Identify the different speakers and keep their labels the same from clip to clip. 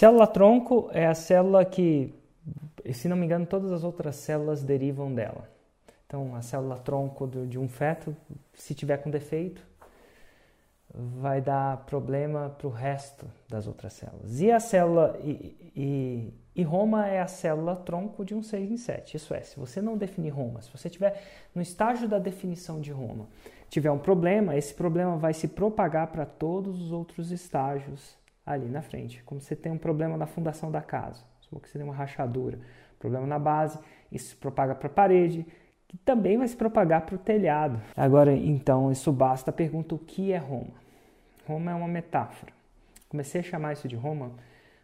Speaker 1: Célula-tronco é a célula que, se não me engano, todas as outras células derivam dela. Então, a célula-tronco de um feto, se tiver com defeito, vai dar problema para o resto das outras células. E a célula e, e, e, Roma é a célula tronco de um 6 em 7. Isso é, se você não definir Roma, se você estiver no estágio da definição de Roma, tiver um problema, esse problema vai se propagar para todos os outros estágios ali na frente. Como você tem um problema na fundação da casa, que você tem uma rachadura, problema na base, isso se propaga para a parede, que também vai se propagar para o telhado. Agora, então, isso basta. Pergunta o que é Roma. Roma é uma metáfora. Comecei a chamar isso de Roma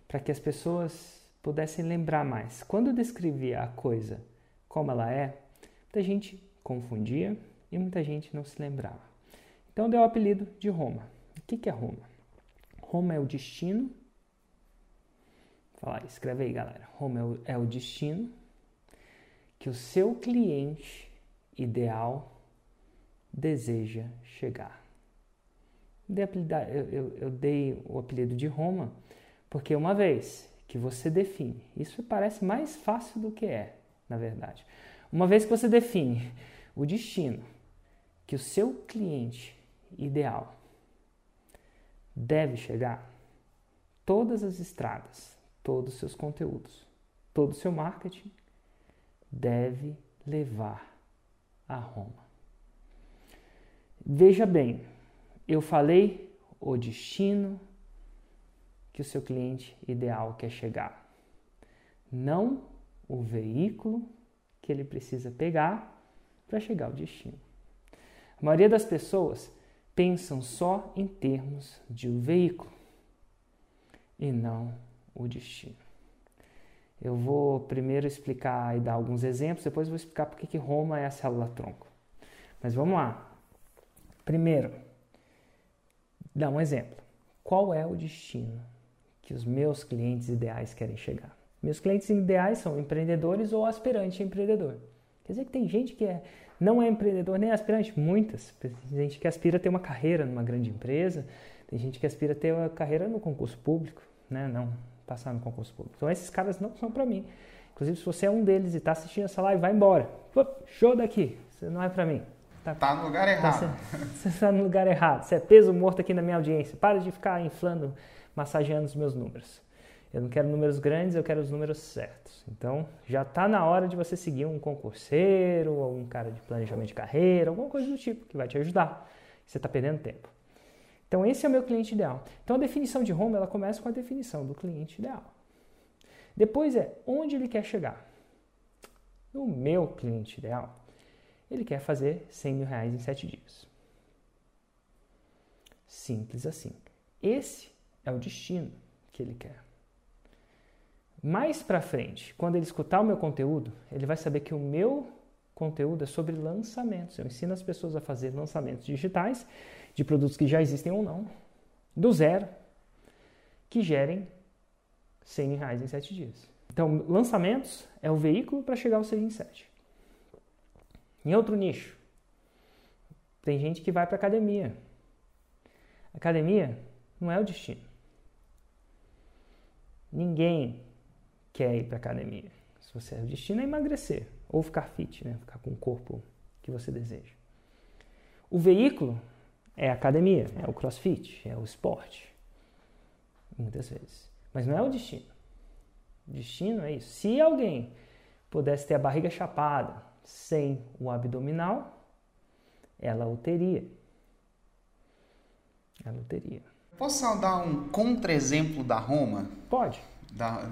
Speaker 1: para que as pessoas pudessem lembrar mais. Quando eu descrevia a coisa como ela é, muita gente confundia e muita gente não se lembrava. Então deu o apelido de Roma. O que é Roma? Roma é o destino. Fala, escreve aí, galera. Roma é o, é o destino que o seu cliente ideal deseja chegar. Eu, eu, eu dei o apelido de Roma porque uma vez que você define, isso parece mais fácil do que é, na verdade. Uma vez que você define o destino que o seu cliente ideal deve chegar, todas as estradas, todos os seus conteúdos, todo o seu marketing deve levar a Roma. Veja bem, eu falei o destino que o seu cliente ideal quer chegar, não o veículo que ele precisa pegar para chegar ao destino. A maioria das pessoas pensam só em termos de um veículo e não o destino. Eu vou primeiro explicar e dar alguns exemplos, depois vou explicar por que Roma é a célula tronco. Mas vamos lá. Primeiro, dar um exemplo. Qual é o destino que os meus clientes ideais querem chegar? Meus clientes ideais são empreendedores ou aspirantes a empreendedor. Quer dizer que tem gente que é, não é empreendedor nem aspirante, muitas. Tem gente que aspira a ter uma carreira numa grande empresa, tem gente que aspira a ter uma carreira no concurso público, né? Não, passar no concurso público. Então esses caras não são para mim. Inclusive, se você é um deles e está assistindo essa live, vai embora. show daqui. Você não é para mim.
Speaker 2: Tá, tá, no lugar errado.
Speaker 1: Você está no lugar errado. Você é peso morto aqui na minha audiência. Para de ficar inflando, massageando os meus números. Eu não quero números grandes, eu quero os números certos. Então, já está na hora de você seguir um concurseiro ou um cara de planejamento de carreira, alguma coisa do tipo que vai te ajudar. Você está perdendo tempo. Então esse é o meu cliente ideal. Então a definição de home ela começa com a definição do cliente ideal. Depois é onde ele quer chegar. O meu cliente ideal, ele quer fazer 100 mil reais em 7 dias. Simples assim. Esse é o destino que ele quer. Mais para frente, quando ele escutar o meu conteúdo, ele vai saber que o meu conteúdo é sobre lançamentos. Eu ensino as pessoas a fazer lançamentos digitais de produtos que já existem ou não, do zero, que gerem 100 mil reais em 7 dias. Então, lançamentos é o veículo para chegar aos 6 em 7. Em outro nicho, tem gente que vai para academia. Academia não é o destino. Ninguém quer ir para academia. Se você é o destino é emagrecer ou ficar fit, né? ficar com o corpo que você deseja. O veículo é a academia, é o crossfit, é o esporte. Muitas vezes. Mas não é o destino. O destino é isso. Se alguém pudesse ter a barriga chapada sem o abdominal, ela o teria. Ela o teria.
Speaker 2: Posso dar um contra-exemplo da Roma?
Speaker 1: Pode.
Speaker 2: Da...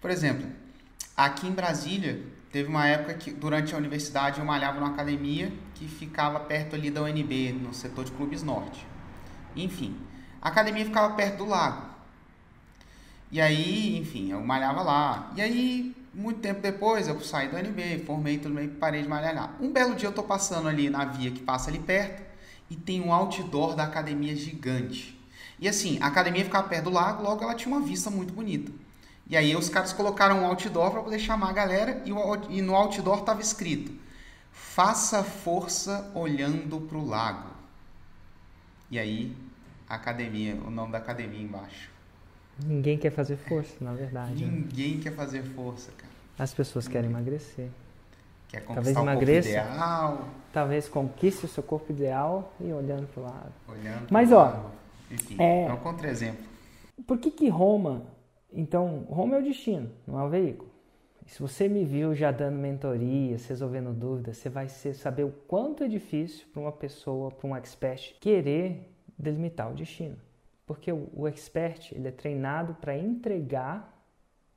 Speaker 2: Por exemplo, aqui em Brasília, Teve uma época que, durante a universidade, eu malhava numa academia que ficava perto ali da UNB, no setor de clubes norte. Enfim, a academia ficava perto do lago. E aí, enfim, eu malhava lá. E aí, muito tempo depois, eu saí da UNB, formei tudo bem, parei de malhar lá. Um belo dia eu tô passando ali na via que passa ali perto e tem um outdoor da academia gigante. E assim, a academia ficava perto do lago, logo ela tinha uma vista muito bonita. E aí os caras colocaram um outdoor para poder chamar a galera e, o, e no outdoor estava escrito: Faça força olhando para o lago. E aí, academia, o nome da academia embaixo.
Speaker 1: Ninguém quer fazer força, na verdade.
Speaker 2: né? Ninguém né? quer fazer força, cara.
Speaker 1: As pessoas querem emagrecer.
Speaker 2: Quer conquistar talvez emagreça, ideal.
Speaker 1: Talvez conquiste o seu corpo ideal e olhando para o lado.
Speaker 2: Olhando
Speaker 1: Mas, ó,
Speaker 2: lado. Enfim, é, é um contra-exemplo.
Speaker 1: Por que que Roma... Então, Roma é o destino, não é o veículo. E se você me viu já dando mentorias, resolvendo dúvidas, você vai saber o quanto é difícil para uma pessoa, para um expert, querer delimitar o destino. Porque o, o expert ele é treinado para entregar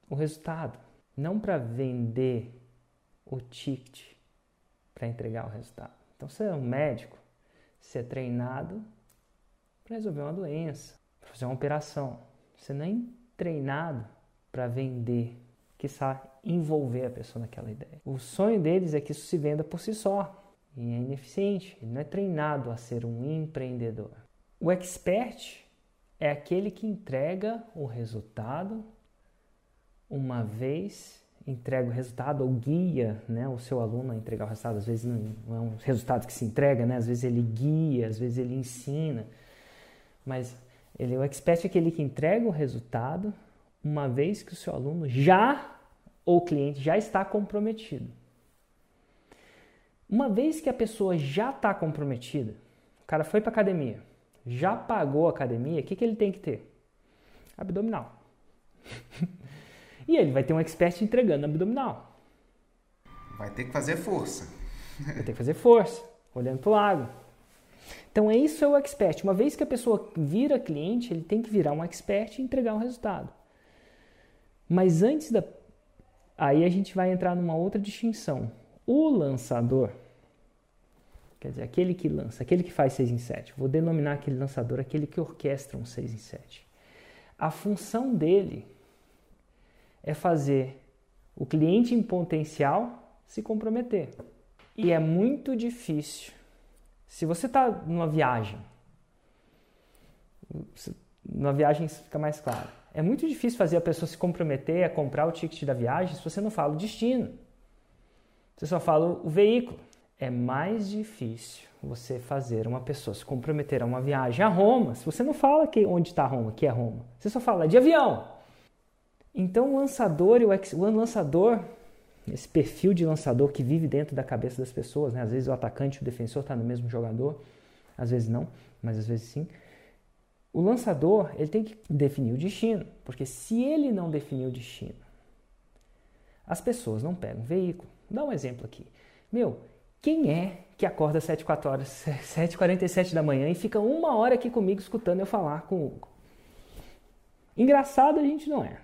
Speaker 1: o resultado, não para vender o ticket para entregar o resultado. Então, você é um médico, você é treinado para resolver uma doença, para fazer uma operação. Você é treinado para vender, que sabe envolver a pessoa naquela ideia. O sonho deles é que isso se venda por si só. E é ineficiente. Ele não é treinado a ser um empreendedor. O expert é aquele que entrega o resultado uma vez entrega o resultado ou guia né, o seu aluno a entregar o resultado. Às vezes não, é um resultado que se entrega, né? às vezes ele guia, às vezes ele ensina. Mas ele, o expert é aquele que entrega o resultado uma vez que o seu aluno já, ou o cliente, já está comprometido. Uma vez que a pessoa já está comprometida, o cara foi para academia, já pagou a academia, o que, que ele tem que ter? Abdominal. e ele vai ter um expert entregando abdominal.
Speaker 2: Vai ter que fazer força.
Speaker 1: vai ter que fazer força, olhando para o lago. Então, é isso é o expert. Uma vez que a pessoa vira cliente, ele tem que virar um expert e entregar um resultado. Mas antes da. Aí a gente vai entrar numa outra distinção. O lançador, quer dizer, aquele que lança, aquele que faz 6 em 7, vou denominar aquele lançador aquele que orquestra um 6 em 7. A função dele é fazer o cliente em potencial se comprometer. E é muito difícil. Se você está numa viagem, numa viagem fica mais claro. É muito difícil fazer a pessoa se comprometer a comprar o ticket da viagem se você não fala o destino. Você só fala o veículo. É mais difícil você fazer uma pessoa se comprometer a uma viagem a Roma se você não fala que, onde está Roma, que é Roma. Você só fala de avião. Então o lançador e o, ex, o lançador, esse perfil de lançador que vive dentro da cabeça das pessoas, né? às vezes o atacante e o defensor estão tá no mesmo jogador, às vezes não, mas às vezes sim. O lançador ele tem que definir o destino, porque se ele não definir o destino, as pessoas não pegam veículo. Dá um exemplo aqui. Meu, quem é que acorda às 7, horas, 7h47 da manhã e fica uma hora aqui comigo escutando eu falar com o Hugo? Engraçado a gente não é.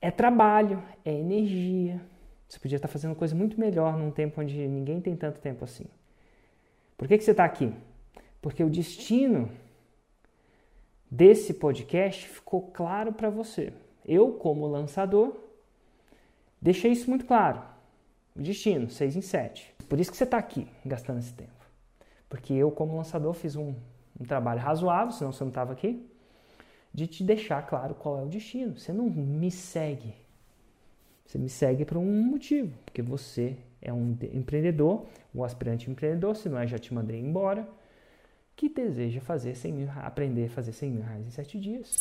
Speaker 1: É trabalho, é energia. Você podia estar fazendo coisa muito melhor num tempo onde ninguém tem tanto tempo assim. Por que, que você está aqui? Porque o destino desse podcast ficou claro para você. Eu, como lançador, deixei isso muito claro. O destino, 6 em 7. Por isso que você está aqui, gastando esse tempo. Porque eu, como lançador, fiz um, um trabalho razoável, senão você não estava aqui, de te deixar claro qual é o destino. Você não me segue. Você me segue por um motivo, porque você é um empreendedor, um aspirante empreendedor, se não é, já te mandei embora que deseja fazer 100 mil, aprender a fazer 100 mil reais em 7 dias.